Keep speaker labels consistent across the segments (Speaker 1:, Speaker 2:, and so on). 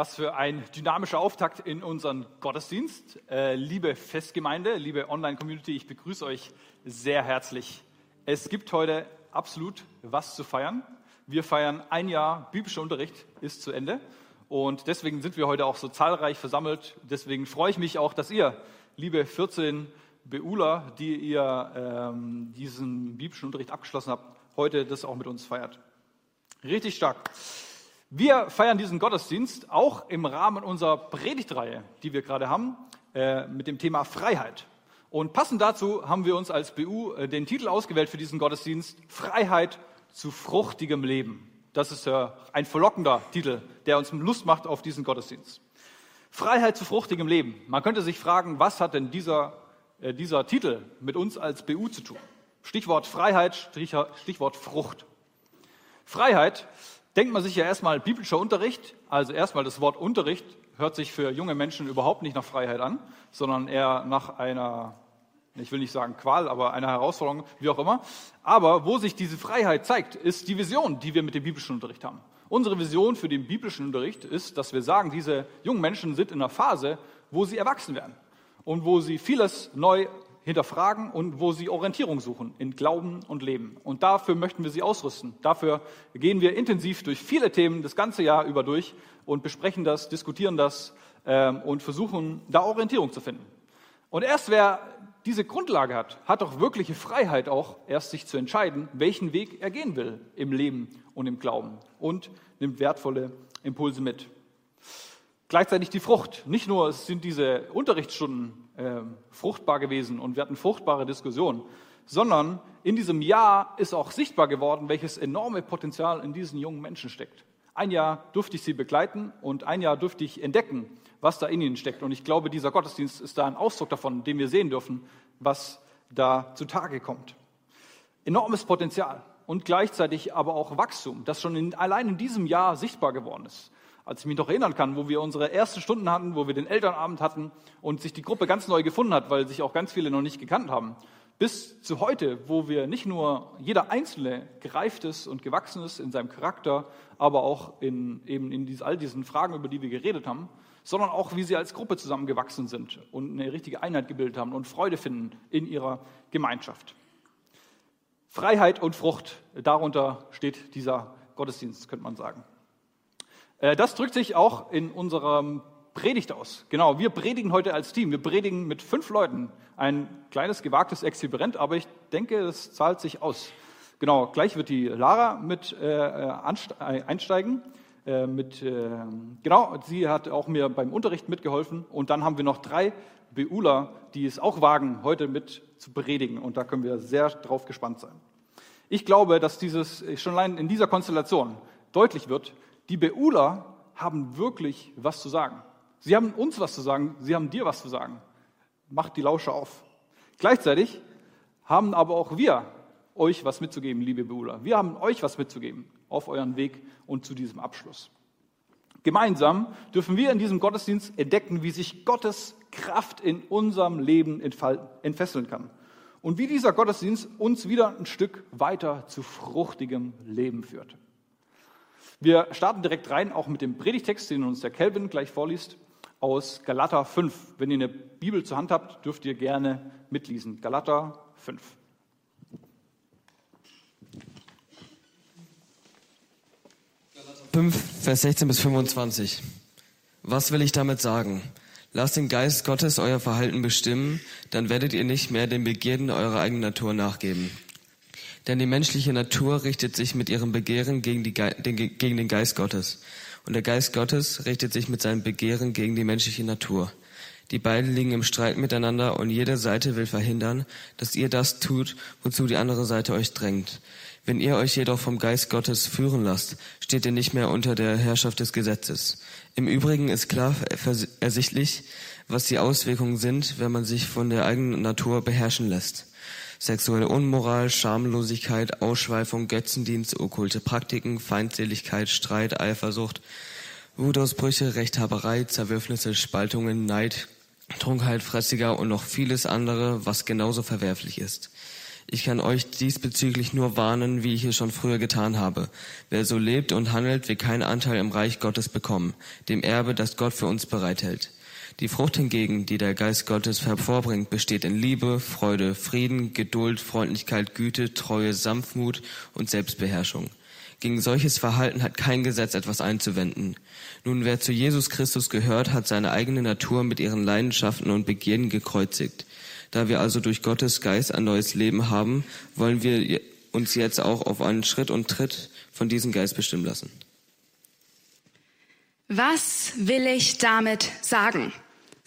Speaker 1: Was für ein dynamischer Auftakt in unseren Gottesdienst. Äh, liebe Festgemeinde, liebe Online-Community, ich begrüße euch sehr herzlich. Es gibt heute absolut was zu feiern. Wir feiern ein Jahr biblischer Unterricht ist zu Ende und deswegen sind wir heute auch so zahlreich versammelt. Deswegen freue ich mich auch, dass ihr, liebe 14 Beula, die ihr ähm, diesen biblischen Unterricht abgeschlossen habt, heute das auch mit uns feiert. Richtig stark. Wir feiern diesen Gottesdienst auch im Rahmen unserer Predigtreihe, die wir gerade haben, äh, mit dem Thema Freiheit. Und passend dazu haben wir uns als BU äh, den Titel ausgewählt für diesen Gottesdienst, Freiheit zu fruchtigem Leben. Das ist äh, ein verlockender Titel, der uns Lust macht auf diesen Gottesdienst. Freiheit zu fruchtigem Leben. Man könnte sich fragen, was hat denn dieser, dieser Titel mit uns als BU zu tun? Stichwort Freiheit, Stichwort Frucht. Freiheit denkt man sich ja erstmal biblischer Unterricht, also erstmal das Wort Unterricht hört sich für junge Menschen überhaupt nicht nach Freiheit an, sondern eher nach einer, ich will nicht sagen Qual, aber einer Herausforderung, wie auch immer. Aber wo sich diese Freiheit zeigt, ist die Vision, die wir mit dem biblischen Unterricht haben. Unsere Vision für den biblischen Unterricht ist, dass wir sagen, diese jungen Menschen sind in einer Phase, wo sie erwachsen werden und wo sie vieles neu hinterfragen und wo sie Orientierung suchen in Glauben und Leben. Und dafür möchten wir sie ausrüsten. Dafür gehen wir intensiv durch viele Themen das ganze Jahr über durch und besprechen das, diskutieren das ähm, und versuchen da Orientierung zu finden. Und erst wer diese Grundlage hat, hat auch wirkliche Freiheit auch erst sich zu entscheiden, welchen Weg er gehen will im Leben und im Glauben und nimmt wertvolle Impulse mit. Gleichzeitig die Frucht. Nicht nur sind diese Unterrichtsstunden äh, fruchtbar gewesen und wir hatten fruchtbare Diskussionen, sondern in diesem Jahr ist auch sichtbar geworden, welches enorme Potenzial in diesen jungen Menschen steckt. Ein Jahr durfte ich sie begleiten und ein Jahr durfte ich entdecken, was da in ihnen steckt. Und ich glaube, dieser Gottesdienst ist da ein Ausdruck davon, den wir sehen dürfen, was da zutage kommt. Enormes Potenzial und gleichzeitig aber auch Wachstum, das schon in, allein in diesem Jahr sichtbar geworden ist als ich mich noch erinnern kann, wo wir unsere ersten Stunden hatten, wo wir den Elternabend hatten und sich die Gruppe ganz neu gefunden hat, weil sich auch ganz viele noch nicht gekannt haben, bis zu heute, wo wir nicht nur jeder Einzelne gereift ist und gewachsen ist in seinem Charakter, aber auch in, eben in dies, all diesen Fragen, über die wir geredet haben, sondern auch, wie sie als Gruppe zusammengewachsen sind und eine richtige Einheit gebildet haben und Freude finden in ihrer Gemeinschaft. Freiheit und Frucht, darunter steht dieser Gottesdienst, könnte man sagen. Äh, das drückt sich auch in unserem Predigt aus. Genau, wir predigen heute als Team. Wir predigen mit fünf Leuten. Ein kleines, gewagtes Experiment, aber ich denke, es zahlt sich aus. Genau, gleich wird die Lara mit äh, äh einsteigen. Äh, mit, äh, genau, sie hat auch mir beim Unterricht mitgeholfen. Und dann haben wir noch drei Beula, die es auch wagen, heute mit zu predigen. Und da können wir sehr drauf gespannt sein. Ich glaube, dass dieses schon allein in dieser Konstellation deutlich wird, die Beuler haben wirklich was zu sagen. Sie haben uns was zu sagen, sie haben dir was zu sagen. Macht die Lausche auf. Gleichzeitig haben aber auch wir euch was mitzugeben, liebe Beuler. Wir haben euch was mitzugeben auf euren Weg und zu diesem Abschluss. Gemeinsam dürfen wir in diesem Gottesdienst entdecken, wie sich Gottes Kraft in unserem Leben entfesseln kann. Und wie dieser Gottesdienst uns wieder ein Stück weiter zu fruchtigem Leben führt. Wir starten direkt rein, auch mit dem Predigtext, den uns der Kelvin gleich vorliest, aus Galater 5. Wenn ihr eine Bibel zur Hand habt, dürft ihr gerne mitlesen. Galater 5.
Speaker 2: Galater 5, Vers 16 bis 25. Was will ich damit sagen? Lasst den Geist Gottes euer Verhalten bestimmen, dann werdet ihr nicht mehr den Begierden eurer eigenen Natur nachgeben. Denn die menschliche Natur richtet sich mit ihrem Begehren gegen, die, gegen den Geist Gottes. Und der Geist Gottes richtet sich mit seinem Begehren gegen die menschliche Natur. Die beiden liegen im Streit miteinander und jede Seite will verhindern, dass ihr das tut, wozu die andere Seite euch drängt. Wenn ihr euch jedoch vom Geist Gottes führen lasst, steht ihr nicht mehr unter der Herrschaft des Gesetzes. Im Übrigen ist klar ersichtlich, was die Auswirkungen sind, wenn man sich von der eigenen Natur beherrschen lässt sexuelle Unmoral, Schamlosigkeit, Ausschweifung, Götzendienst, okkulte Praktiken, Feindseligkeit, Streit, Eifersucht, Wutausbrüche, Rechthaberei, Zerwürfnisse, Spaltungen, Neid, Trunkenheit, Fressiger und noch vieles andere, was genauso verwerflich ist. Ich kann euch diesbezüglich nur warnen, wie ich es schon früher getan habe. Wer so lebt und handelt, wird keinen Anteil im Reich Gottes bekommen, dem Erbe, das Gott für uns bereithält. Die Frucht hingegen, die der Geist Gottes hervorbringt, besteht in Liebe, Freude, Frieden, Geduld, Freundlichkeit, Güte, Treue, Sanftmut und Selbstbeherrschung. Gegen solches Verhalten hat kein Gesetz etwas einzuwenden. Nun, wer zu Jesus Christus gehört, hat seine eigene Natur mit ihren Leidenschaften und Begierden gekreuzigt. Da wir also durch Gottes Geist ein neues Leben haben, wollen wir uns jetzt auch auf einen Schritt und Tritt von diesem Geist bestimmen lassen.
Speaker 3: Was will ich damit sagen?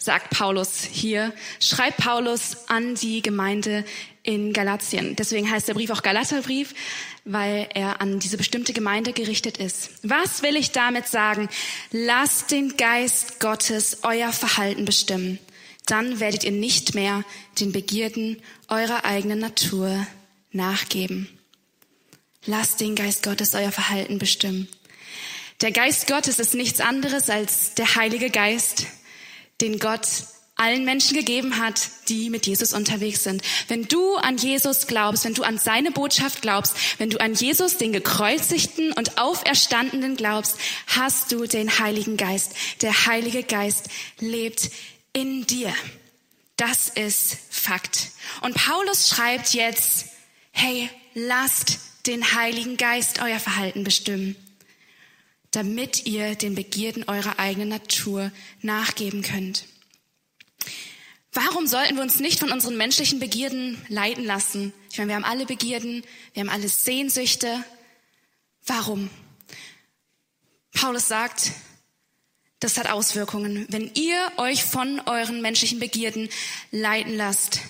Speaker 3: Sagt Paulus hier, schreibt Paulus an die Gemeinde in Galatien. Deswegen heißt der Brief auch Galaterbrief, weil er an diese bestimmte Gemeinde gerichtet ist. Was will ich damit sagen? Lasst den Geist Gottes euer Verhalten bestimmen dann werdet ihr nicht mehr den Begierden eurer eigenen Natur nachgeben. Lasst den Geist Gottes euer Verhalten bestimmen. Der Geist Gottes ist nichts anderes als der Heilige Geist, den Gott allen Menschen gegeben hat, die mit Jesus unterwegs sind. Wenn du an Jesus glaubst, wenn du an seine Botschaft glaubst, wenn du an Jesus, den gekreuzigten und auferstandenen glaubst, hast du den Heiligen Geist. Der Heilige Geist lebt in dir. Das ist Fakt. Und Paulus schreibt jetzt, hey, lasst den Heiligen Geist euer Verhalten bestimmen, damit ihr den Begierden eurer eigenen Natur nachgeben könnt. Warum sollten wir uns nicht von unseren menschlichen Begierden leiten lassen? Ich meine, wir haben alle Begierden, wir haben alle Sehnsüchte. Warum? Paulus sagt, das hat Auswirkungen. Wenn ihr euch von euren menschlichen Begierden leiten lasst,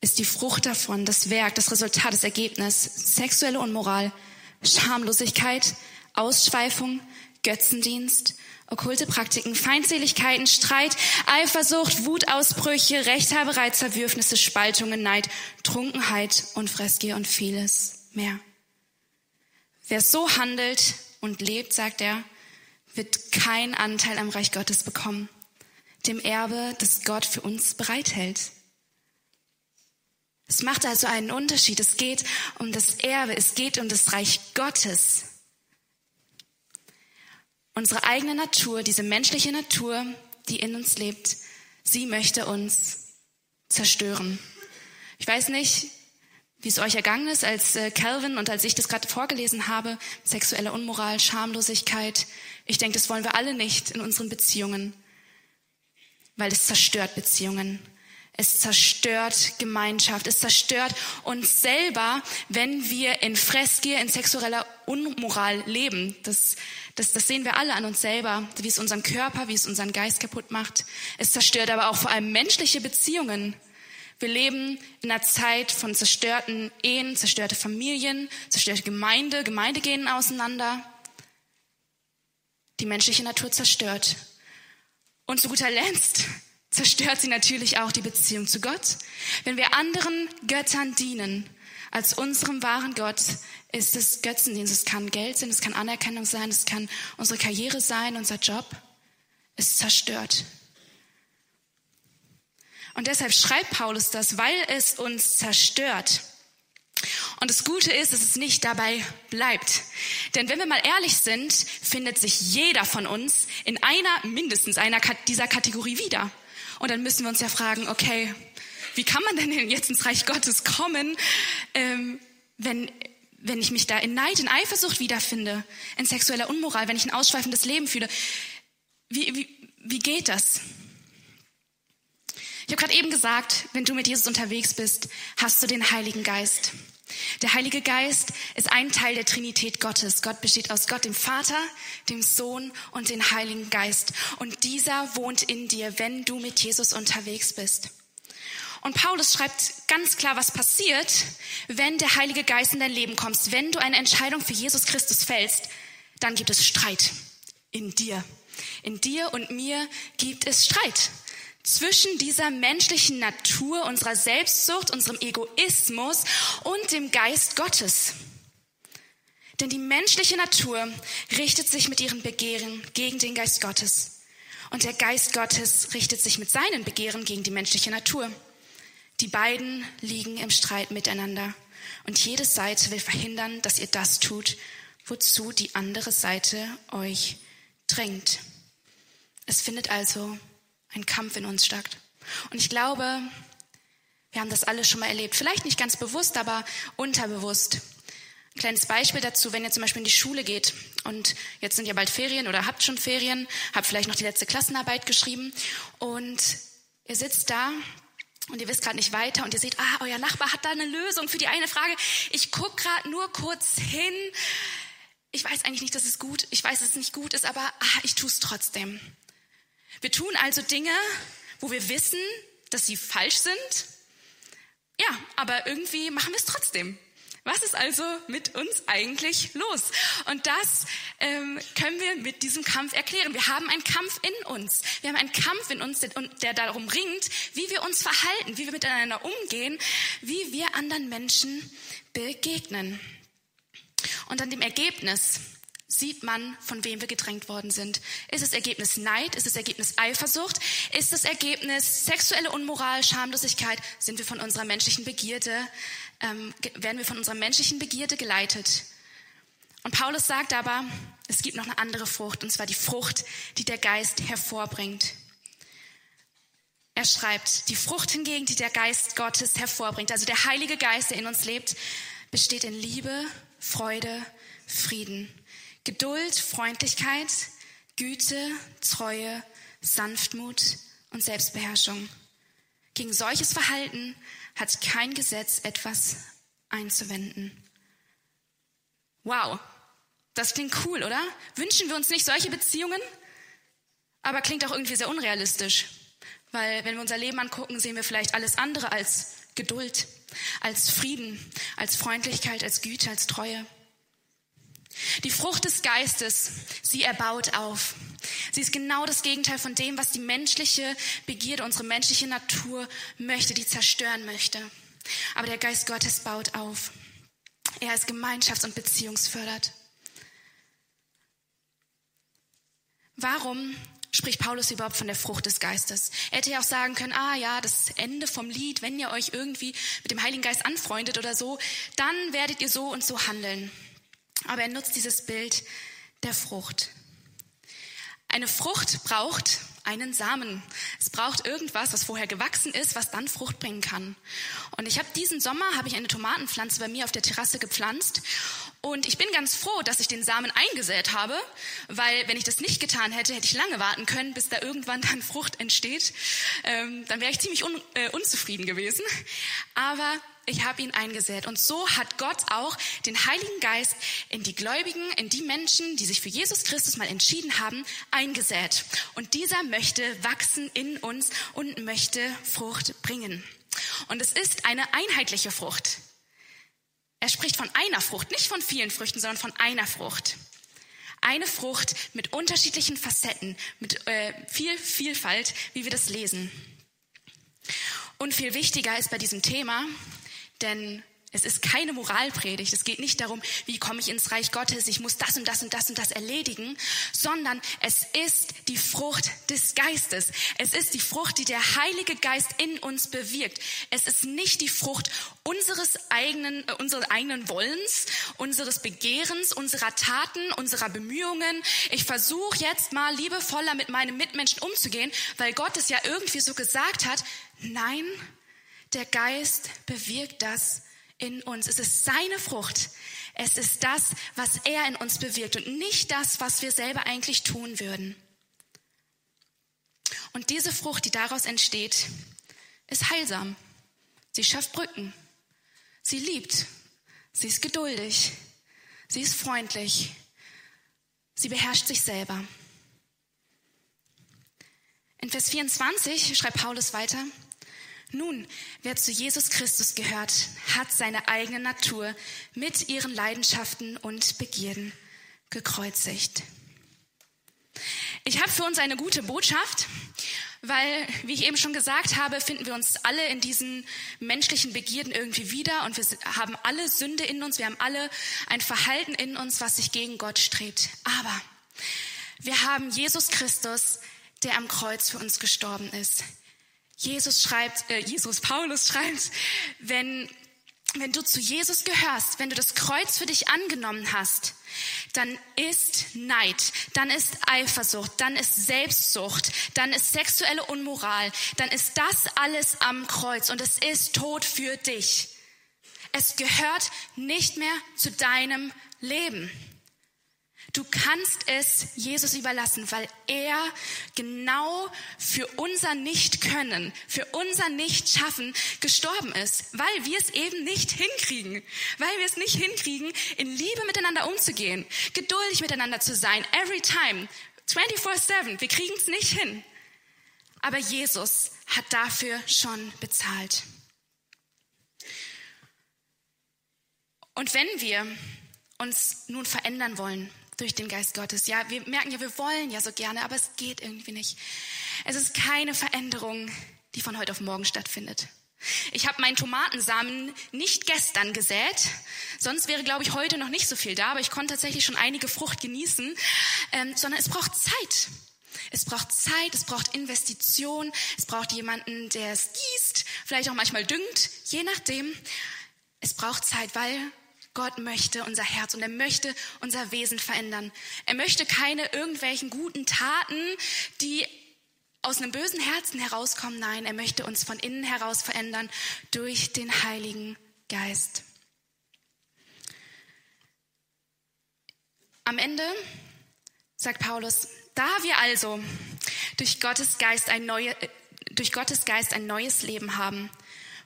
Speaker 3: ist die Frucht davon, das Werk, das Resultat, das Ergebnis sexuelle Unmoral, Schamlosigkeit, Ausschweifung, Götzendienst, okkulte Praktiken, Feindseligkeiten, Streit, Eifersucht, Wutausbrüche, Rechthaberei, Zerwürfnisse, Spaltungen, Neid, Trunkenheit und Fressgier und vieles mehr. Wer so handelt und lebt, sagt er, wird kein Anteil am Reich Gottes bekommen, dem Erbe, das Gott für uns bereithält. Es macht also einen Unterschied. Es geht um das Erbe, es geht um das Reich Gottes. Unsere eigene Natur, diese menschliche Natur, die in uns lebt, sie möchte uns zerstören. Ich weiß nicht, wie es euch ergangen ist, als äh, Calvin und als ich das gerade vorgelesen habe, sexuelle Unmoral, Schamlosigkeit. Ich denke, das wollen wir alle nicht in unseren Beziehungen, weil es zerstört Beziehungen. Es zerstört Gemeinschaft. Es zerstört uns selber, wenn wir in Fressgier, in sexueller Unmoral leben. Das, das, das sehen wir alle an uns selber, wie es unseren Körper, wie es unseren Geist kaputt macht. Es zerstört aber auch vor allem menschliche Beziehungen. Wir leben in einer Zeit von zerstörten Ehen, zerstörte Familien, zerstörte Gemeinde, Gemeinde gehen auseinander. Die menschliche Natur zerstört. Und zu guter Letzt zerstört sie natürlich auch die Beziehung zu Gott. Wenn wir anderen Göttern dienen als unserem wahren Gott, ist es Götzendienst. Es kann Geld sein, es kann Anerkennung sein, es kann unsere Karriere sein, unser Job. Es zerstört. Und deshalb schreibt Paulus das, weil es uns zerstört. Und das Gute ist, dass es nicht dabei bleibt. Denn wenn wir mal ehrlich sind, findet sich jeder von uns in einer, mindestens einer dieser Kategorie wieder. Und dann müssen wir uns ja fragen, okay, wie kann man denn jetzt ins Reich Gottes kommen, ähm, wenn, wenn ich mich da in Neid, in Eifersucht wiederfinde, in sexueller Unmoral, wenn ich ein ausschweifendes Leben fühle? Wie, wie, wie geht das? Ich habe gerade eben gesagt, wenn du mit Jesus unterwegs bist, hast du den Heiligen Geist. Der Heilige Geist ist ein Teil der Trinität Gottes. Gott besteht aus Gott, dem Vater, dem Sohn und dem Heiligen Geist. Und dieser wohnt in dir, wenn du mit Jesus unterwegs bist. Und Paulus schreibt ganz klar, was passiert, wenn der Heilige Geist in dein Leben kommt. Wenn du eine Entscheidung für Jesus Christus fällst, dann gibt es Streit in dir. In dir und mir gibt es Streit zwischen dieser menschlichen Natur, unserer Selbstsucht, unserem Egoismus und dem Geist Gottes. Denn die menschliche Natur richtet sich mit ihren Begehren gegen den Geist Gottes. Und der Geist Gottes richtet sich mit seinen Begehren gegen die menschliche Natur. Die beiden liegen im Streit miteinander. Und jede Seite will verhindern, dass ihr das tut, wozu die andere Seite euch drängt. Es findet also ein Kampf in uns statt. Und ich glaube, wir haben das alle schon mal erlebt. Vielleicht nicht ganz bewusst, aber unterbewusst. Ein kleines Beispiel dazu, wenn ihr zum Beispiel in die Schule geht und jetzt sind ja bald Ferien oder habt schon Ferien, habt vielleicht noch die letzte Klassenarbeit geschrieben und ihr sitzt da und ihr wisst gerade nicht weiter und ihr seht, ah, euer Nachbar hat da eine Lösung für die eine Frage. Ich guck gerade nur kurz hin. Ich weiß eigentlich nicht, dass es gut, ich weiß, dass es nicht gut ist, aber ah, ich tue es trotzdem. Wir tun also Dinge, wo wir wissen, dass sie falsch sind. Ja, aber irgendwie machen wir es trotzdem. Was ist also mit uns eigentlich los? Und das ähm, können wir mit diesem Kampf erklären. Wir haben einen Kampf in uns. Wir haben einen Kampf in uns, der, der darum ringt, wie wir uns verhalten, wie wir miteinander umgehen, wie wir anderen Menschen begegnen. Und an dem Ergebnis sieht man, von wem wir gedrängt worden sind. Ist es Ergebnis Neid? Ist es Ergebnis Eifersucht? Ist es Ergebnis sexuelle Unmoral, Schamlosigkeit? Sind wir von unserer menschlichen Begierde, ähm, werden wir von unserer menschlichen Begierde geleitet? Und Paulus sagt aber, es gibt noch eine andere Frucht, und zwar die Frucht, die der Geist hervorbringt. Er schreibt, die Frucht hingegen, die der Geist Gottes hervorbringt, also der Heilige Geist, der in uns lebt, besteht in Liebe, Freude, Frieden, Geduld, Freundlichkeit, Güte, Treue, Sanftmut und Selbstbeherrschung. Gegen solches Verhalten hat kein Gesetz etwas einzuwenden. Wow, das klingt cool, oder? Wünschen wir uns nicht solche Beziehungen? Aber klingt auch irgendwie sehr unrealistisch, weil wenn wir unser Leben angucken, sehen wir vielleicht alles andere als Geduld, als Frieden, als Freundlichkeit, als Güte, als Treue. Die Frucht des Geistes, sie erbaut auf. Sie ist genau das Gegenteil von dem, was die menschliche Begierde, unsere menschliche Natur möchte, die zerstören möchte. Aber der Geist Gottes baut auf. Er ist gemeinschafts- und beziehungsfördert. Warum spricht Paulus überhaupt von der Frucht des Geistes? Er hätte ja auch sagen können, ah ja, das Ende vom Lied, wenn ihr euch irgendwie mit dem Heiligen Geist anfreundet oder so, dann werdet ihr so und so handeln. Aber er nutzt dieses Bild der Frucht. Eine Frucht braucht einen Samen. Es braucht irgendwas, was vorher gewachsen ist, was dann Frucht bringen kann. Und ich habe diesen Sommer habe ich eine Tomatenpflanze bei mir auf der Terrasse gepflanzt und ich bin ganz froh, dass ich den Samen eingesät habe, weil wenn ich das nicht getan hätte, hätte ich lange warten können, bis da irgendwann dann Frucht entsteht. Ähm, dann wäre ich ziemlich un, äh, unzufrieden gewesen. Aber ich habe ihn eingesät. Und so hat Gott auch den Heiligen Geist in die Gläubigen, in die Menschen, die sich für Jesus Christus mal entschieden haben, eingesät. Und dieser möchte wachsen in uns und möchte Frucht bringen. Und es ist eine einheitliche Frucht. Er spricht von einer Frucht, nicht von vielen Früchten, sondern von einer Frucht. Eine Frucht mit unterschiedlichen Facetten, mit äh, viel Vielfalt, wie wir das lesen. Und viel wichtiger ist bei diesem Thema, denn es ist keine Moralpredigt. Es geht nicht darum, wie komme ich ins Reich Gottes, ich muss das und das und das und das erledigen, sondern es ist die Frucht des Geistes. Es ist die Frucht, die der Heilige Geist in uns bewirkt. Es ist nicht die Frucht unseres eigenen, äh, unseres eigenen Wollens, unseres Begehrens, unserer Taten, unserer Bemühungen. Ich versuche jetzt mal liebevoller mit meinen Mitmenschen umzugehen, weil Gott es ja irgendwie so gesagt hat. Nein, der Geist bewirkt das in uns. Es ist seine Frucht. Es ist das, was er in uns bewirkt und nicht das, was wir selber eigentlich tun würden. Und diese Frucht, die daraus entsteht, ist heilsam. Sie schafft Brücken. Sie liebt. Sie ist geduldig. Sie ist freundlich. Sie beherrscht sich selber. In Vers 24 schreibt Paulus weiter, nun, wer zu Jesus Christus gehört, hat seine eigene Natur mit ihren Leidenschaften und Begierden gekreuzigt. Ich habe für uns eine gute Botschaft, weil, wie ich eben schon gesagt habe, finden wir uns alle in diesen menschlichen Begierden irgendwie wieder und wir haben alle Sünde in uns, wir haben alle ein Verhalten in uns, was sich gegen Gott strebt. Aber wir haben Jesus Christus, der am Kreuz für uns gestorben ist. Jesus schreibt, äh, Jesus, Paulus schreibt, wenn, wenn du zu Jesus gehörst, wenn du das Kreuz für dich angenommen hast, dann ist Neid, dann ist Eifersucht, dann ist Selbstsucht, dann ist sexuelle Unmoral, dann ist das alles am Kreuz und es ist Tod für dich. Es gehört nicht mehr zu deinem Leben. Du kannst es Jesus überlassen, weil er genau für unser Nicht-Können, für unser Nicht-Schaffen gestorben ist, weil wir es eben nicht hinkriegen, weil wir es nicht hinkriegen, in Liebe miteinander umzugehen, geduldig miteinander zu sein, every time, 24/7, wir kriegen es nicht hin. Aber Jesus hat dafür schon bezahlt. Und wenn wir uns nun verändern wollen, durch den Geist Gottes. Ja, wir merken ja, wir wollen ja so gerne, aber es geht irgendwie nicht. Es ist keine Veränderung, die von heute auf morgen stattfindet. Ich habe meinen Tomatensamen nicht gestern gesät, sonst wäre, glaube ich, heute noch nicht so viel da, aber ich konnte tatsächlich schon einige Frucht genießen, ähm, sondern es braucht Zeit. Es braucht Zeit, es braucht Investition, es braucht jemanden, der es gießt, vielleicht auch manchmal düngt, je nachdem. Es braucht Zeit, weil Gott möchte unser Herz und er möchte unser Wesen verändern. Er möchte keine irgendwelchen guten Taten, die aus einem bösen Herzen herauskommen. Nein, er möchte uns von innen heraus verändern durch den Heiligen Geist. Am Ende sagt Paulus, da wir also durch Gottes Geist ein, neue, durch Gottes Geist ein neues Leben haben,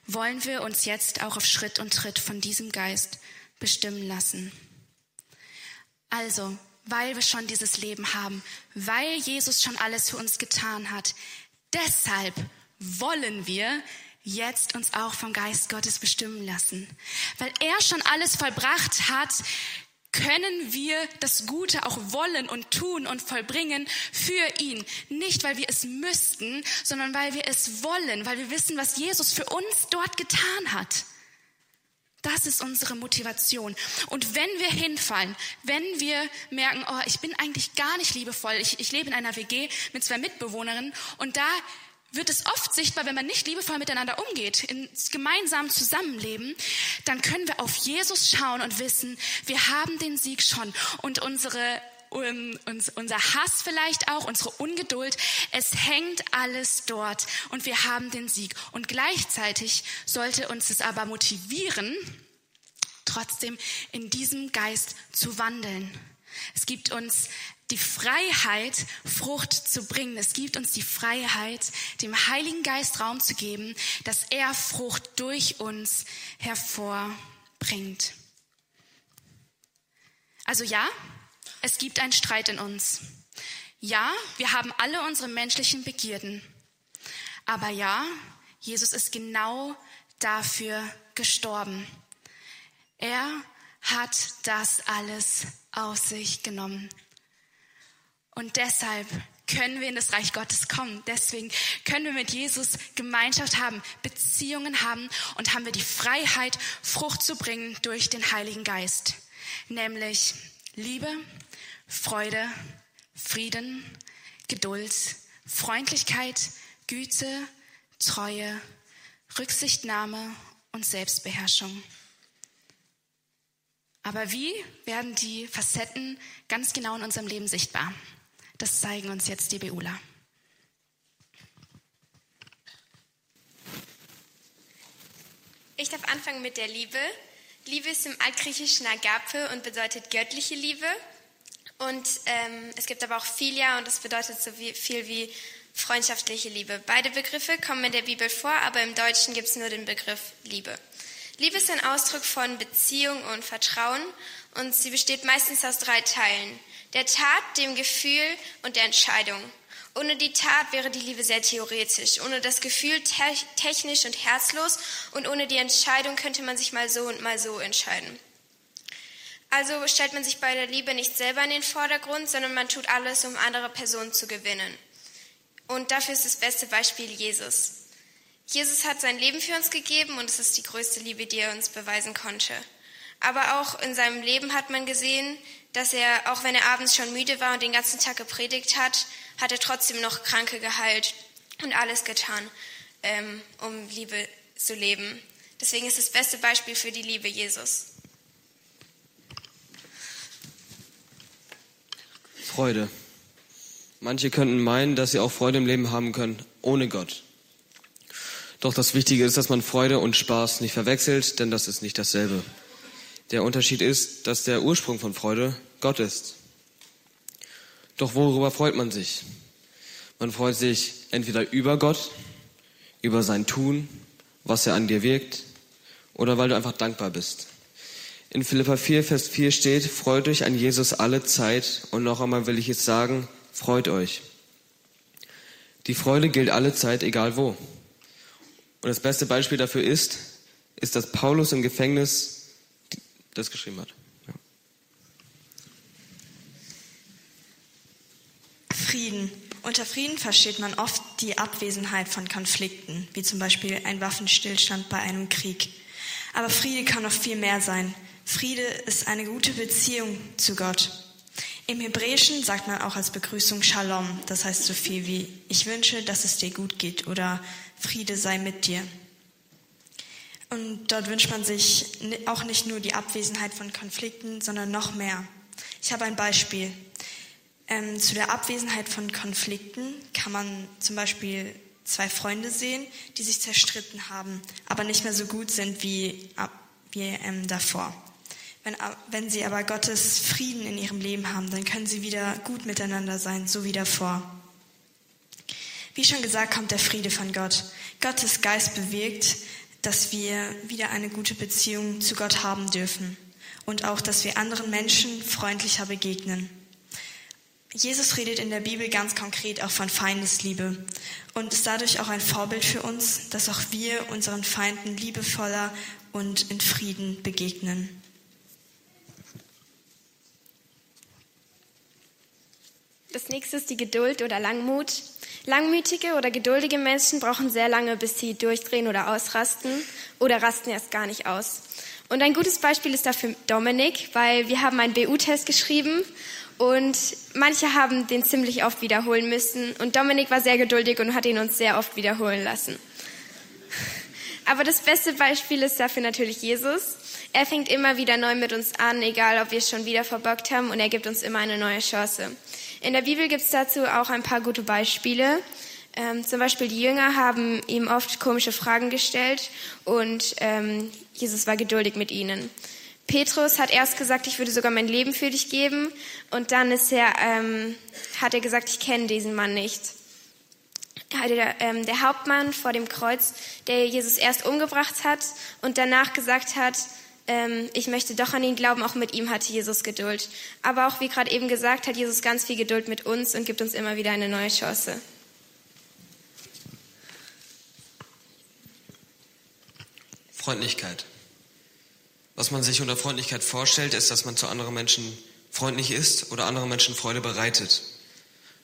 Speaker 3: wollen wir uns jetzt auch auf Schritt und Tritt von diesem Geist bestimmen lassen. Also, weil wir schon dieses Leben haben, weil Jesus schon alles für uns getan hat, deshalb wollen wir jetzt uns auch vom Geist Gottes bestimmen lassen. Weil er schon alles vollbracht hat, können wir das Gute auch wollen und tun und vollbringen für ihn. Nicht, weil wir es müssten, sondern weil wir es wollen, weil wir wissen, was Jesus für uns dort getan hat. Das ist unsere Motivation. Und wenn wir hinfallen, wenn wir merken, oh, ich bin eigentlich gar nicht liebevoll, ich, ich lebe in einer WG mit zwei Mitbewohnerinnen und da wird es oft sichtbar, wenn man nicht liebevoll miteinander umgeht, in gemeinsamen Zusammenleben, dann können wir auf Jesus schauen und wissen, wir haben den Sieg schon und unsere um, uns, unser Hass vielleicht auch, unsere Ungeduld. Es hängt alles dort und wir haben den Sieg. Und gleichzeitig sollte uns es aber motivieren, trotzdem in diesem Geist zu wandeln. Es gibt uns die Freiheit, Frucht zu bringen. Es gibt uns die Freiheit, dem Heiligen Geist Raum zu geben, dass er Frucht durch uns hervorbringt. Also ja, es gibt einen Streit in uns. Ja, wir haben alle unsere menschlichen Begierden. Aber ja, Jesus ist genau dafür gestorben. Er hat das alles auf sich genommen. Und deshalb können wir in das Reich Gottes kommen. Deswegen können wir mit Jesus Gemeinschaft haben, Beziehungen haben und haben wir die Freiheit, Frucht zu bringen durch den Heiligen Geist. Nämlich Liebe, Freude, Frieden, Geduld, Freundlichkeit, Güte, Treue, Rücksichtnahme und Selbstbeherrschung. Aber wie werden die Facetten ganz genau in unserem Leben sichtbar? Das zeigen uns jetzt die Beula.
Speaker 4: Ich darf anfangen mit der Liebe. Liebe ist im Altgriechischen Agape und bedeutet göttliche Liebe. Und ähm, es gibt aber auch Philia und das bedeutet so viel wie freundschaftliche Liebe. Beide Begriffe kommen in der Bibel vor, aber im Deutschen gibt es nur den Begriff Liebe. Liebe ist ein Ausdruck von Beziehung und Vertrauen und sie besteht meistens aus drei Teilen. Der Tat, dem Gefühl und der Entscheidung. Ohne die Tat wäre die Liebe sehr theoretisch, ohne das Gefühl te technisch und herzlos und ohne die Entscheidung könnte man sich mal so und mal so entscheiden. Also stellt man sich bei der Liebe nicht selber in den Vordergrund, sondern man tut alles, um andere Personen zu gewinnen. Und dafür ist das beste Beispiel Jesus. Jesus hat sein Leben für uns gegeben und es ist die größte Liebe, die er uns beweisen konnte. Aber auch in seinem Leben hat man gesehen, dass er, auch wenn er abends schon müde war und den ganzen Tag gepredigt hat, hat er trotzdem noch Kranke geheilt und alles getan. ähm, um Liebe zu leben. Deswegen ist das beste Beispiel für die Liebe Jesus.
Speaker 2: Freude. Manche könnten meinen, dass sie auch Freude im Leben haben können, ohne Gott. Doch das Wichtige ist, dass man Freude und Spaß nicht verwechselt, denn das ist nicht dasselbe. Der Unterschied ist, dass der Ursprung von Freude Gott ist. Doch worüber freut man sich? Man freut sich entweder über Gott, über sein Tun, was er an dir wirkt, oder weil du einfach dankbar bist. In Philippa 4, Vers 4 steht, freut euch an Jesus alle Zeit. Und noch einmal will ich jetzt sagen, freut euch. Die Freude gilt alle Zeit, egal wo. Und das beste Beispiel dafür ist, ist, dass Paulus im Gefängnis das geschrieben hat. Ja.
Speaker 5: Frieden. Unter Frieden versteht man oft die Abwesenheit von Konflikten, wie zum Beispiel ein Waffenstillstand bei einem Krieg. Aber Friede kann noch viel mehr sein. Friede ist eine gute Beziehung zu Gott. Im Hebräischen sagt man auch als Begrüßung Shalom, das heißt so viel wie ich wünsche, dass es dir gut geht oder Friede sei mit dir. Und dort wünscht man sich auch nicht nur die Abwesenheit von Konflikten, sondern noch mehr. Ich habe ein Beispiel. Ähm, zu der Abwesenheit von Konflikten kann man zum Beispiel zwei Freunde sehen, die sich zerstritten haben, aber nicht mehr so gut sind wie, wie ähm, davor. Wenn, wenn sie aber Gottes Frieden in ihrem Leben haben, dann können sie wieder gut miteinander sein, so wie davor. Wie schon gesagt, kommt der Friede von Gott. Gottes Geist bewirkt, dass wir wieder eine gute Beziehung zu Gott haben dürfen und auch, dass wir anderen Menschen freundlicher begegnen. Jesus redet in der Bibel ganz konkret auch von Feindesliebe und ist dadurch auch ein Vorbild für uns, dass auch wir unseren Feinden liebevoller und in Frieden begegnen.
Speaker 4: Das nächste ist die Geduld oder Langmut. Langmütige oder geduldige Menschen brauchen sehr lange, bis sie durchdrehen oder ausrasten oder rasten erst gar nicht aus. Und ein gutes Beispiel ist dafür Dominik, weil wir haben einen BU-Test geschrieben und manche haben den ziemlich oft wiederholen müssen. Und Dominik war sehr geduldig und hat ihn uns sehr oft wiederholen lassen. Aber das beste Beispiel ist dafür natürlich Jesus. Er fängt immer wieder neu mit uns an, egal ob wir es schon wieder verbockt haben, und er gibt uns immer eine neue Chance. In der Bibel gibt es dazu auch ein paar gute Beispiele. Ähm, zum Beispiel die Jünger haben ihm oft komische Fragen gestellt und ähm, Jesus war geduldig mit ihnen. Petrus hat erst gesagt, ich würde sogar mein Leben für dich geben. Und dann ist er, ähm, hat er gesagt, ich kenne diesen Mann nicht. Der, ähm, der Hauptmann vor dem Kreuz, der Jesus erst umgebracht hat und danach gesagt hat, ähm, ich möchte doch an ihn glauben, auch mit ihm hatte Jesus Geduld. Aber auch, wie gerade eben gesagt, hat Jesus ganz viel Geduld mit uns und gibt uns immer wieder eine neue Chance.
Speaker 2: Freundlichkeit. Was man sich unter Freundlichkeit vorstellt, ist, dass man zu anderen Menschen freundlich ist oder anderen Menschen Freude bereitet.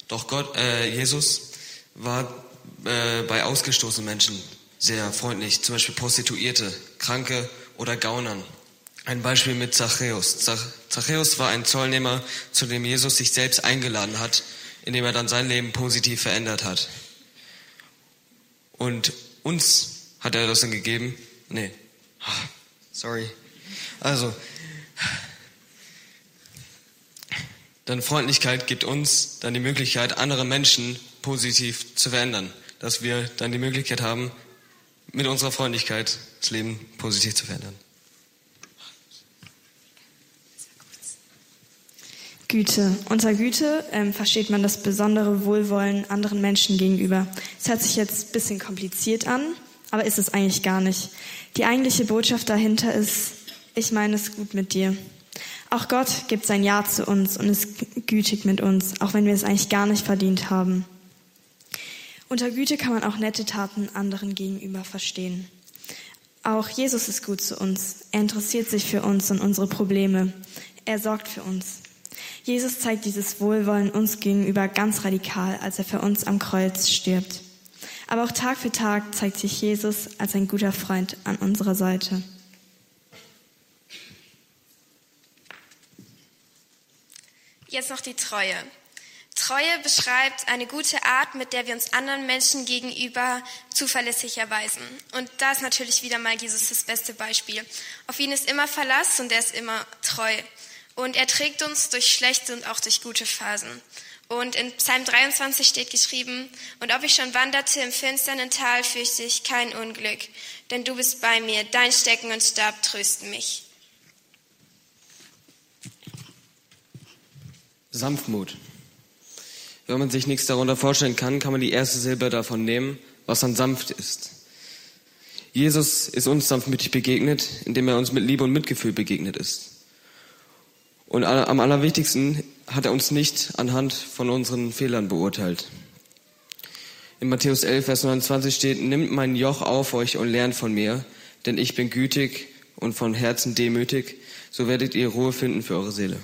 Speaker 2: Doch Gott, äh, Jesus war äh, bei ausgestoßenen Menschen sehr freundlich, zum Beispiel Prostituierte, Kranke oder Gaunern. Ein Beispiel mit Zachäus. Zachäus war ein Zollnehmer, zu dem Jesus sich selbst eingeladen hat, indem er dann sein Leben positiv verändert hat. Und uns hat er das dann gegeben. Nee, sorry. Also, dann Freundlichkeit gibt uns dann die Möglichkeit, andere Menschen positiv zu verändern. Dass wir dann die Möglichkeit haben, mit unserer Freundlichkeit das Leben positiv zu verändern.
Speaker 5: Güte. Unter Güte ähm, versteht man das besondere Wohlwollen anderen Menschen gegenüber. Es hört sich jetzt ein bisschen kompliziert an, aber ist es eigentlich gar nicht. Die eigentliche Botschaft dahinter ist, ich meine es gut mit dir. Auch Gott gibt sein Ja zu uns und ist gütig mit uns, auch wenn wir es eigentlich gar nicht verdient haben. Unter Güte kann man auch nette Taten anderen gegenüber verstehen. Auch Jesus ist gut zu uns. Er interessiert sich für uns und unsere Probleme. Er sorgt für uns. Jesus zeigt dieses Wohlwollen uns gegenüber ganz radikal, als er für uns am Kreuz stirbt. Aber auch Tag für Tag zeigt sich Jesus als ein guter Freund an unserer Seite.
Speaker 4: Jetzt noch die Treue. Treue beschreibt eine gute Art, mit der wir uns anderen Menschen gegenüber zuverlässig erweisen. Und da ist natürlich wieder mal Jesus das beste Beispiel. Auf ihn ist immer Verlass und er ist immer treu. Und er trägt uns durch schlechte und auch durch gute Phasen. Und in Psalm 23 steht geschrieben, und ob ich schon wanderte im finsternen Tal, fürchte ich kein Unglück, denn du bist bei mir, dein Stecken und Stab trösten mich.
Speaker 2: Sanftmut. Wenn man sich nichts darunter vorstellen kann, kann man die erste Silbe davon nehmen, was dann sanft ist. Jesus ist uns sanftmütig begegnet, indem er uns mit Liebe und Mitgefühl begegnet ist. Und am allerwichtigsten hat er uns nicht anhand von unseren Fehlern beurteilt. In Matthäus 11, Vers 29 steht, nimmt mein Joch auf euch und lernt von mir, denn ich bin gütig und von Herzen demütig, so werdet ihr Ruhe finden für eure Seele.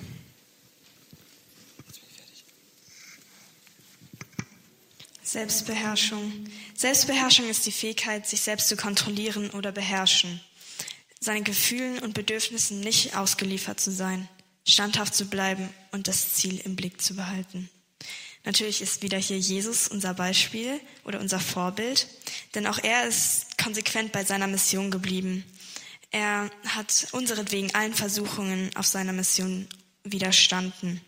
Speaker 5: Selbstbeherrschung. Selbstbeherrschung ist die Fähigkeit, sich selbst zu kontrollieren oder beherrschen, seinen Gefühlen und Bedürfnissen nicht ausgeliefert zu sein, standhaft zu bleiben und das Ziel im Blick zu behalten. Natürlich ist wieder hier Jesus unser Beispiel oder unser Vorbild, denn auch er ist konsequent bei seiner Mission geblieben. Er hat unseretwegen allen Versuchungen auf seiner Mission widerstanden.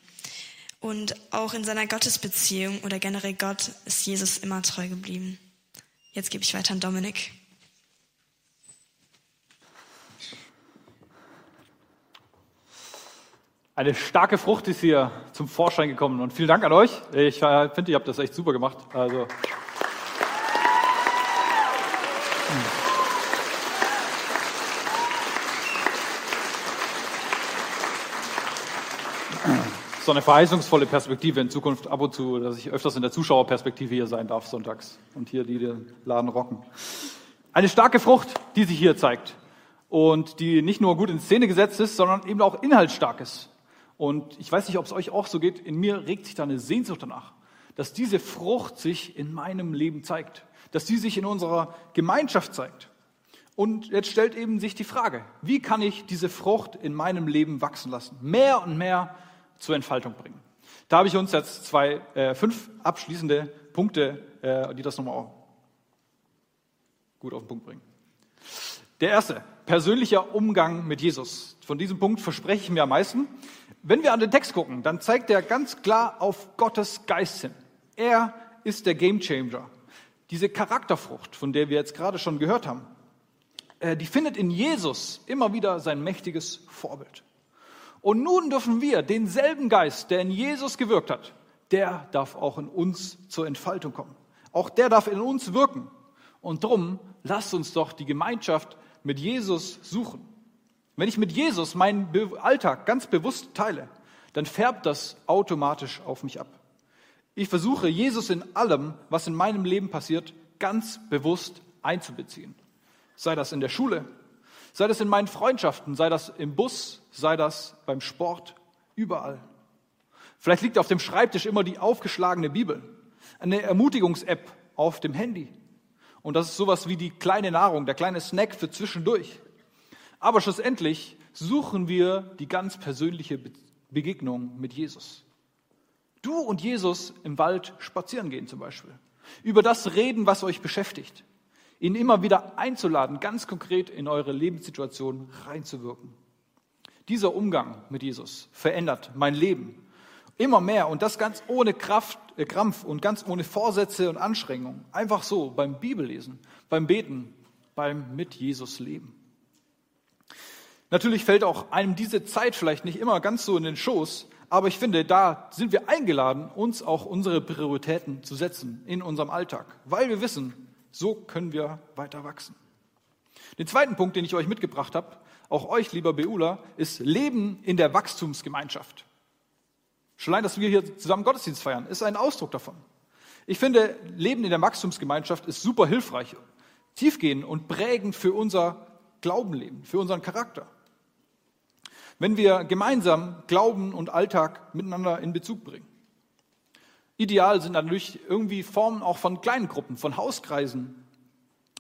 Speaker 5: Und auch in seiner Gottesbeziehung oder generell Gott ist Jesus immer treu geblieben. Jetzt gebe ich weiter an Dominik.
Speaker 1: Eine starke Frucht ist hier zum Vorschein gekommen und vielen Dank an euch. Ich äh, finde, ihr habt das echt super gemacht. Also so eine verheißungsvolle Perspektive in Zukunft ab und zu, dass ich öfters in der Zuschauerperspektive hier sein darf sonntags und hier die den Laden rocken. Eine starke Frucht, die sich hier zeigt und die nicht nur gut in Szene gesetzt ist, sondern eben auch inhaltsstark ist. Und ich weiß nicht, ob es euch auch so geht, in mir regt sich da eine Sehnsucht danach, dass diese Frucht sich in meinem Leben zeigt, dass sie sich in unserer Gemeinschaft zeigt. Und jetzt stellt eben sich die Frage, wie kann ich diese Frucht in meinem Leben wachsen lassen? Mehr und mehr zur Entfaltung bringen. Da habe ich uns jetzt zwei, äh, fünf abschließende Punkte, äh, die das nochmal gut auf den Punkt bringen. Der erste, persönlicher Umgang mit Jesus. Von diesem Punkt verspreche ich mir am meisten. Wenn wir an den Text gucken, dann zeigt er ganz klar auf Gottes Geist hin. Er ist der Gamechanger. Diese Charakterfrucht, von der wir jetzt gerade schon gehört haben, äh, die findet in Jesus immer wieder sein mächtiges Vorbild. Und nun dürfen wir denselben Geist, der in Jesus gewirkt hat, der darf auch in uns zur Entfaltung kommen. Auch der darf in uns wirken. Und drum lasst uns doch die Gemeinschaft mit Jesus suchen. Wenn ich mit Jesus meinen Alltag ganz bewusst teile, dann färbt das automatisch auf mich ab. Ich versuche, Jesus in allem, was in meinem Leben passiert, ganz bewusst einzubeziehen. Sei das in der Schule, Sei das in meinen Freundschaften, sei das im Bus, sei das beim Sport, überall. Vielleicht liegt auf dem Schreibtisch immer die aufgeschlagene Bibel, eine Ermutigungs-App auf dem Handy. Und das ist sowas wie die kleine Nahrung, der kleine Snack für zwischendurch. Aber schlussendlich suchen wir die ganz persönliche Begegnung mit Jesus. Du und Jesus im Wald spazieren gehen zum Beispiel. Über das reden, was euch beschäftigt ihn immer wieder einzuladen, ganz konkret in eure Lebenssituation reinzuwirken. Dieser Umgang mit Jesus verändert mein Leben immer mehr und das ganz ohne Kraft, äh, Krampf und ganz ohne Vorsätze und Anstrengungen. Einfach so beim Bibellesen, beim Beten, beim mit Jesus leben. Natürlich fällt auch einem diese Zeit vielleicht nicht immer ganz so in den Schoß, aber ich finde, da sind wir eingeladen, uns auch unsere Prioritäten zu setzen in unserem Alltag, weil wir wissen, so können wir weiter wachsen. Den zweiten Punkt, den ich euch mitgebracht habe, auch euch, lieber Beula, ist Leben in der Wachstumsgemeinschaft. Schon allein, dass wir hier zusammen Gottesdienst feiern, ist ein Ausdruck davon. Ich finde, Leben in der Wachstumsgemeinschaft ist super hilfreich, tiefgehend und prägend für unser Glaubenleben, für unseren Charakter. Wenn wir gemeinsam Glauben und Alltag miteinander in Bezug bringen. Ideal sind natürlich irgendwie Formen auch von kleinen Gruppen, von Hauskreisen.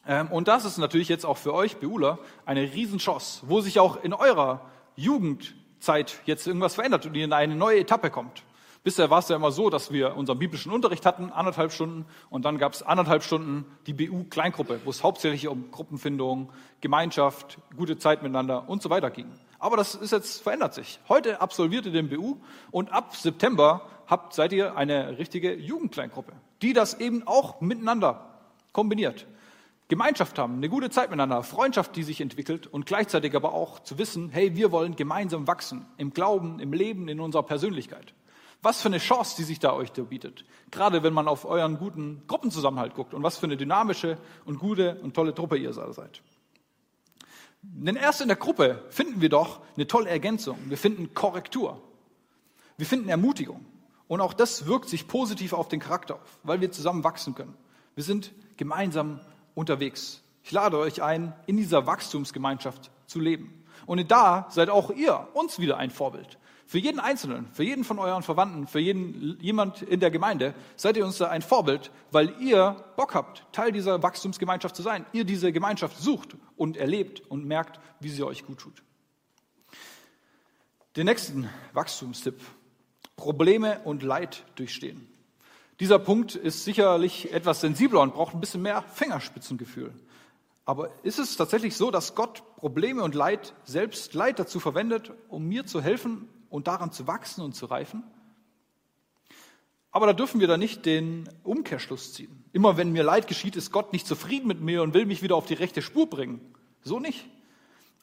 Speaker 1: Ähm, und das ist natürlich jetzt auch für euch, Beula, eine Riesenchance, wo sich auch in eurer Jugendzeit jetzt irgendwas verändert und ihr in eine neue Etappe kommt. Bisher war es ja immer so, dass wir unseren biblischen Unterricht hatten, anderthalb Stunden, und dann gab es anderthalb Stunden die BU-Kleingruppe, wo es hauptsächlich um Gruppenfindung, Gemeinschaft, gute Zeit miteinander und so weiter ging. Aber das ist jetzt verändert sich. Heute absolviert ihr den BU und ab September habt, seid ihr eine richtige Jugendkleingruppe, die das eben auch miteinander kombiniert. Gemeinschaft haben, eine gute Zeit miteinander, Freundschaft, die sich entwickelt und gleichzeitig aber auch zu wissen, hey, wir wollen gemeinsam wachsen im Glauben, im Leben, in unserer Persönlichkeit. Was für eine Chance, die sich da euch da bietet. Gerade wenn man auf euren guten Gruppenzusammenhalt guckt und was für eine dynamische und gute und tolle Truppe ihr seid. Denn erst in der Gruppe finden wir doch eine tolle Ergänzung. Wir finden Korrektur. Wir finden Ermutigung. Und auch das wirkt sich positiv auf den Charakter auf, weil wir zusammen wachsen können. Wir sind gemeinsam unterwegs. Ich lade euch ein, in dieser Wachstumsgemeinschaft zu leben. Und da seid auch ihr uns wieder ein Vorbild. Für jeden Einzelnen, für jeden von euren Verwandten, für jeden, jemand in der Gemeinde seid ihr uns da ein Vorbild, weil ihr Bock habt, Teil dieser Wachstumsgemeinschaft zu sein. Ihr diese Gemeinschaft sucht und erlebt und merkt, wie sie euch gut tut. Den nächsten Wachstumstipp. Probleme und Leid durchstehen. Dieser Punkt ist sicherlich etwas sensibler und braucht ein bisschen mehr Fingerspitzengefühl. Aber ist es tatsächlich so, dass Gott Probleme und Leid, selbst Leid dazu verwendet, um mir zu helfen, und daran zu wachsen und zu reifen. Aber da dürfen wir da nicht den Umkehrschluss ziehen. Immer wenn mir Leid geschieht, ist Gott nicht zufrieden mit mir und will mich wieder auf die rechte Spur bringen. So nicht.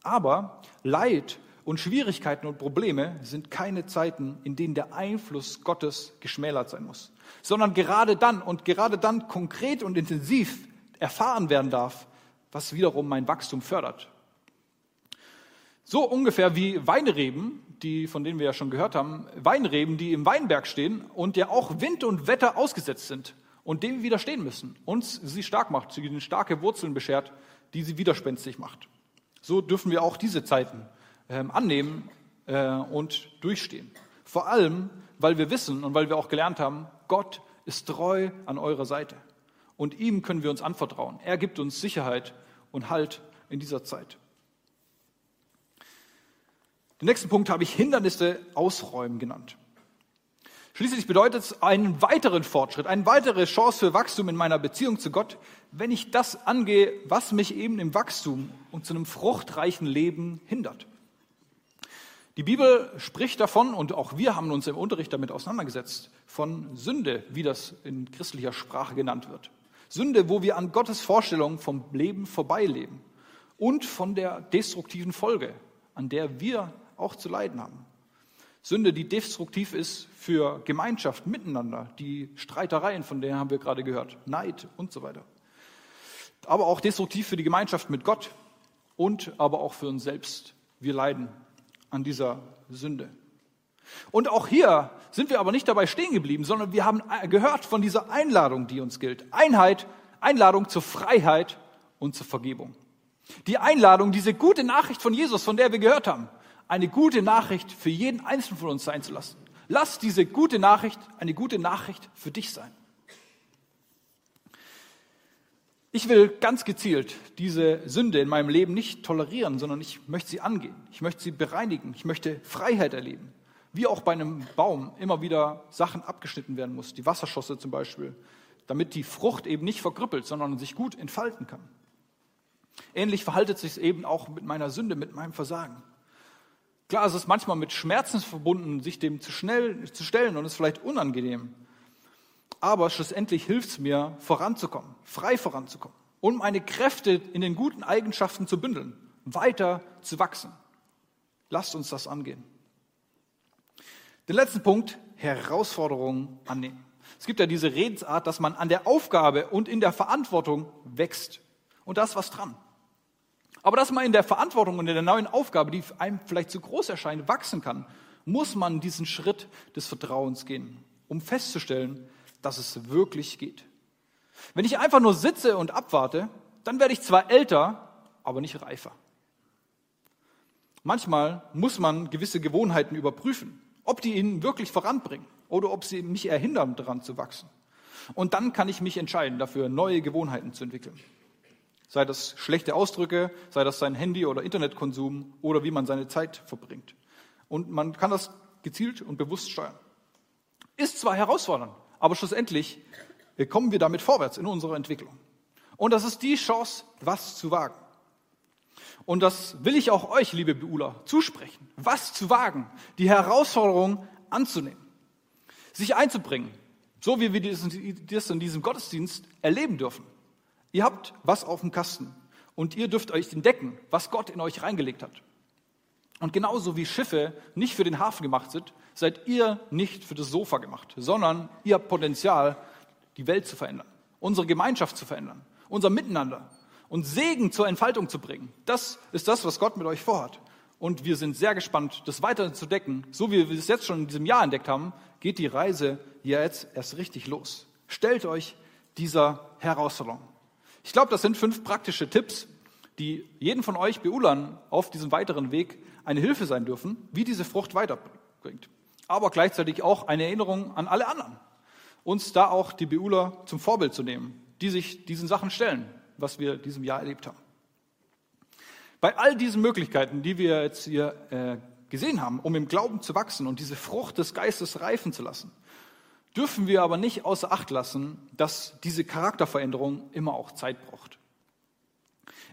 Speaker 1: Aber Leid und Schwierigkeiten und Probleme sind keine Zeiten, in denen der Einfluss Gottes geschmälert sein muss, sondern gerade dann und gerade dann konkret und intensiv erfahren werden darf, was wiederum mein Wachstum fördert. So ungefähr wie Weinreben, die, von denen wir ja schon gehört haben, Weinreben, die im Weinberg stehen und ja auch Wind und Wetter ausgesetzt sind und dem widerstehen müssen. Uns sie stark macht, sie ihnen starke Wurzeln beschert, die sie widerspenstig macht. So dürfen wir auch diese Zeiten annehmen äh, und durchstehen. Vor allem, weil wir wissen und weil wir auch gelernt haben, Gott ist treu an eurer Seite. Und ihm können wir uns anvertrauen. Er gibt uns Sicherheit und Halt in dieser Zeit. Den nächsten Punkt habe ich Hindernisse ausräumen genannt. Schließlich bedeutet es einen weiteren Fortschritt, eine weitere Chance für Wachstum in meiner Beziehung zu Gott, wenn ich das angehe, was mich eben im Wachstum und zu einem fruchtreichen Leben hindert. Die Bibel spricht davon, und auch wir haben uns im Unterricht damit auseinandergesetzt, von Sünde, wie das in christlicher Sprache genannt wird. Sünde, wo wir an Gottes Vorstellung vom Leben vorbeileben und von der destruktiven Folge, an der wir auch zu leiden haben. Sünde, die destruktiv ist für Gemeinschaft miteinander, die Streitereien, von denen haben wir gerade gehört, Neid und so weiter. Aber auch destruktiv für die Gemeinschaft mit Gott und aber auch für uns selbst. Wir leiden dieser Sünde. Und auch hier sind wir aber nicht dabei stehen geblieben, sondern wir haben gehört von dieser Einladung, die uns gilt. Einheit, Einladung zur Freiheit und zur Vergebung. Die Einladung, diese gute Nachricht von Jesus, von der wir gehört haben eine gute Nachricht für jeden Einzelnen von uns sein zu lassen. Lass diese gute Nachricht eine gute Nachricht für dich sein. Ich will ganz gezielt diese Sünde in meinem Leben nicht tolerieren, sondern ich möchte sie angehen. Ich möchte sie bereinigen. Ich möchte Freiheit erleben. Wie auch bei einem Baum immer wieder Sachen abgeschnitten werden muss, die Wasserschosse zum Beispiel, damit die Frucht eben nicht verkrüppelt, sondern sich gut entfalten kann. Ähnlich verhaltet sich es eben auch mit meiner Sünde, mit meinem Versagen. Klar, es ist manchmal mit Schmerzen verbunden, sich dem zu schnell zu stellen und ist vielleicht unangenehm. Aber schlussendlich hilft es mir, voranzukommen, frei voranzukommen und meine Kräfte in den guten Eigenschaften zu bündeln, weiter zu wachsen. Lasst uns das angehen. Den letzten Punkt, Herausforderungen annehmen. Es gibt ja diese Redensart, dass man an der Aufgabe und in der Verantwortung wächst. Und da ist was dran. Aber dass man in der Verantwortung und in der neuen Aufgabe, die einem vielleicht zu groß erscheint, wachsen kann, muss man diesen Schritt des Vertrauens gehen, um festzustellen, dass es wirklich geht. Wenn ich einfach nur sitze und abwarte, dann werde ich zwar älter, aber nicht reifer. Manchmal muss man gewisse Gewohnheiten überprüfen, ob die ihn wirklich voranbringen oder ob sie mich erhindern, daran zu wachsen. Und dann kann ich mich entscheiden, dafür neue Gewohnheiten zu entwickeln. Sei das schlechte Ausdrücke, sei das sein Handy- oder Internetkonsum oder wie man seine Zeit verbringt. Und man kann das gezielt und bewusst steuern. Ist zwar herausfordernd, aber schlussendlich äh, kommen wir damit vorwärts in unserer Entwicklung. Und das ist die Chance, was zu wagen. Und das will ich auch euch, liebe Beula, zusprechen. Was zu wagen, die Herausforderung anzunehmen, sich einzubringen, so wie wir das in diesem Gottesdienst erleben dürfen. Ihr habt was auf dem Kasten und ihr dürft euch entdecken, was Gott in euch reingelegt hat. Und genauso wie Schiffe nicht für den Hafen gemacht sind, seid ihr nicht für das Sofa gemacht, sondern ihr habt Potenzial, die Welt zu verändern, unsere Gemeinschaft zu verändern, unser Miteinander und Segen zur Entfaltung zu bringen. Das ist das, was Gott mit euch vorhat. Und wir sind sehr gespannt, das weiter zu decken. So wie wir es jetzt schon in diesem Jahr entdeckt haben, geht die Reise ja jetzt erst richtig los. Stellt euch dieser Herausforderung. Ich glaube, das sind fünf praktische Tipps, die jeden von euch Beulern auf diesem weiteren Weg eine Hilfe sein dürfen, wie diese Frucht weiterbringt. Aber gleichzeitig auch eine Erinnerung an alle anderen. Uns da auch die Beuler zum Vorbild zu nehmen, die sich diesen Sachen stellen, was wir diesem Jahr erlebt haben. Bei all diesen Möglichkeiten, die wir jetzt hier äh, gesehen haben, um im Glauben zu wachsen und diese Frucht des Geistes reifen zu lassen, dürfen wir aber nicht außer Acht lassen, dass diese Charakterveränderung immer auch Zeit braucht.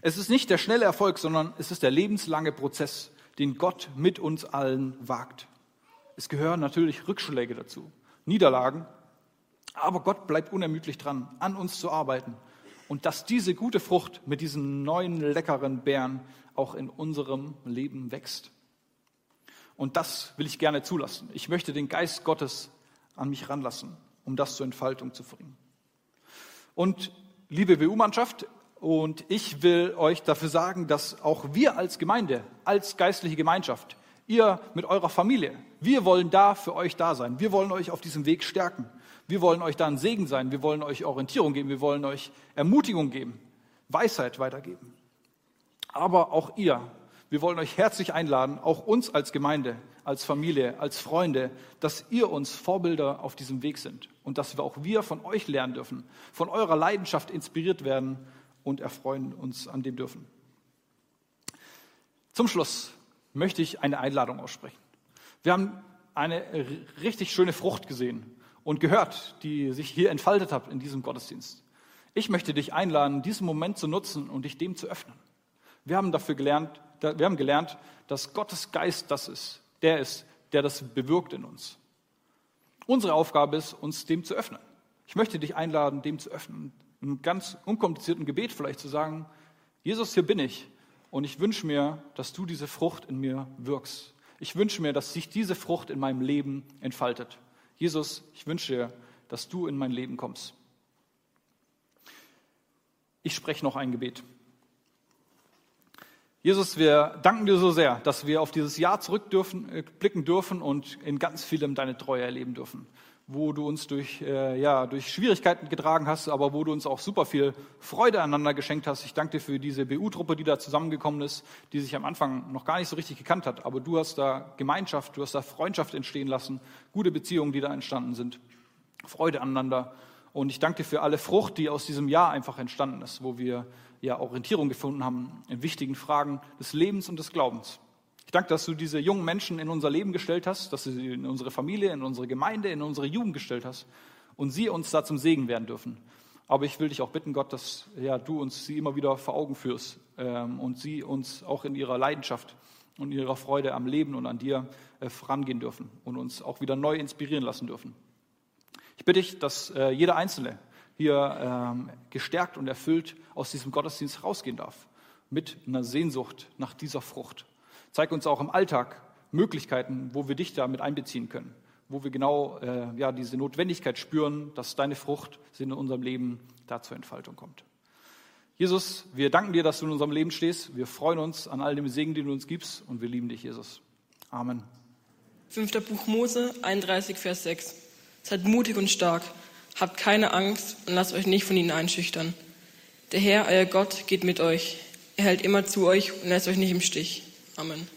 Speaker 1: Es ist nicht der schnelle Erfolg, sondern es ist der lebenslange Prozess, den Gott mit uns allen wagt. Es gehören natürlich Rückschläge dazu, Niederlagen, aber Gott bleibt unermüdlich dran, an uns zu arbeiten und dass diese gute Frucht mit diesen neuen leckeren Beeren auch in unserem Leben wächst. Und das will ich gerne zulassen. Ich möchte den Geist Gottes an mich ranlassen, um das zur Entfaltung zu bringen. Und liebe WU-Mannschaft, und ich will euch dafür sagen, dass auch wir als Gemeinde, als geistliche Gemeinschaft, ihr mit eurer Familie, wir wollen da für euch da sein. Wir wollen euch auf diesem Weg stärken. Wir wollen euch da ein Segen sein. Wir wollen euch Orientierung geben. Wir wollen euch Ermutigung geben, Weisheit weitergeben. Aber auch ihr wir wollen euch herzlich einladen, auch uns als Gemeinde, als Familie, als Freunde, dass ihr uns Vorbilder auf diesem Weg sind und dass wir auch wir von euch lernen dürfen, von eurer Leidenschaft inspiriert werden und erfreuen uns an dem dürfen. Zum Schluss möchte ich eine Einladung aussprechen. Wir haben eine richtig schöne Frucht gesehen und gehört, die sich hier entfaltet hat in diesem Gottesdienst. Ich möchte dich einladen, diesen Moment zu nutzen und dich dem zu öffnen. Wir haben dafür gelernt, wir haben gelernt, dass Gottes Geist das ist, der ist, der das bewirkt in uns. Unsere Aufgabe ist, uns dem zu öffnen. Ich möchte dich einladen, dem zu öffnen. Im ganz unkomplizierten Gebet vielleicht zu sagen, Jesus, hier bin ich und ich wünsche mir, dass du diese Frucht in mir wirkst. Ich wünsche mir, dass sich diese Frucht in meinem Leben entfaltet. Jesus, ich wünsche dir, dass du in mein Leben kommst. Ich spreche noch ein Gebet. Jesus, wir danken dir so sehr, dass wir auf dieses Jahr zurückblicken äh, dürfen und in ganz vielem deine Treue erleben dürfen. Wo du uns durch, äh, ja, durch Schwierigkeiten getragen hast, aber wo du uns auch super viel Freude aneinander geschenkt hast. Ich danke dir für diese BU-Truppe, die da zusammengekommen ist, die sich am Anfang noch gar nicht so richtig gekannt hat. Aber du hast da Gemeinschaft, du hast da Freundschaft entstehen lassen, gute Beziehungen, die da entstanden sind, Freude aneinander. Und ich danke dir für alle Frucht, die aus diesem Jahr einfach entstanden ist, wo wir ja, Orientierung gefunden haben in wichtigen Fragen des Lebens und des Glaubens. Ich danke, dass du diese jungen Menschen in unser Leben gestellt hast, dass du sie in unsere Familie, in unsere Gemeinde, in unsere Jugend gestellt hast und sie uns da zum Segen werden dürfen. Aber ich will dich auch bitten, Gott, dass ja, du uns sie immer wieder vor Augen führst ähm, und sie uns auch in ihrer Leidenschaft und ihrer Freude am Leben und an dir äh, vorangehen dürfen und uns auch wieder neu inspirieren lassen dürfen. Ich bitte dich, dass äh, jeder Einzelne hier ähm, gestärkt und erfüllt aus diesem Gottesdienst rausgehen darf. Mit einer Sehnsucht nach dieser Frucht. Zeig uns auch im Alltag Möglichkeiten, wo wir dich da mit einbeziehen können. Wo wir genau äh, ja, diese Notwendigkeit spüren, dass deine Frucht in unserem Leben da zur Entfaltung kommt. Jesus, wir danken dir, dass du in unserem Leben stehst. Wir freuen uns an all dem Segen, den du uns gibst und wir lieben dich, Jesus. Amen.
Speaker 6: Fünfter Buch Mose, 31, Vers 6. Seid mutig und stark. Habt keine Angst und lasst euch nicht von ihnen einschüchtern. Der Herr, euer Gott, geht mit euch. Er hält immer zu euch und lässt euch nicht im Stich. Amen.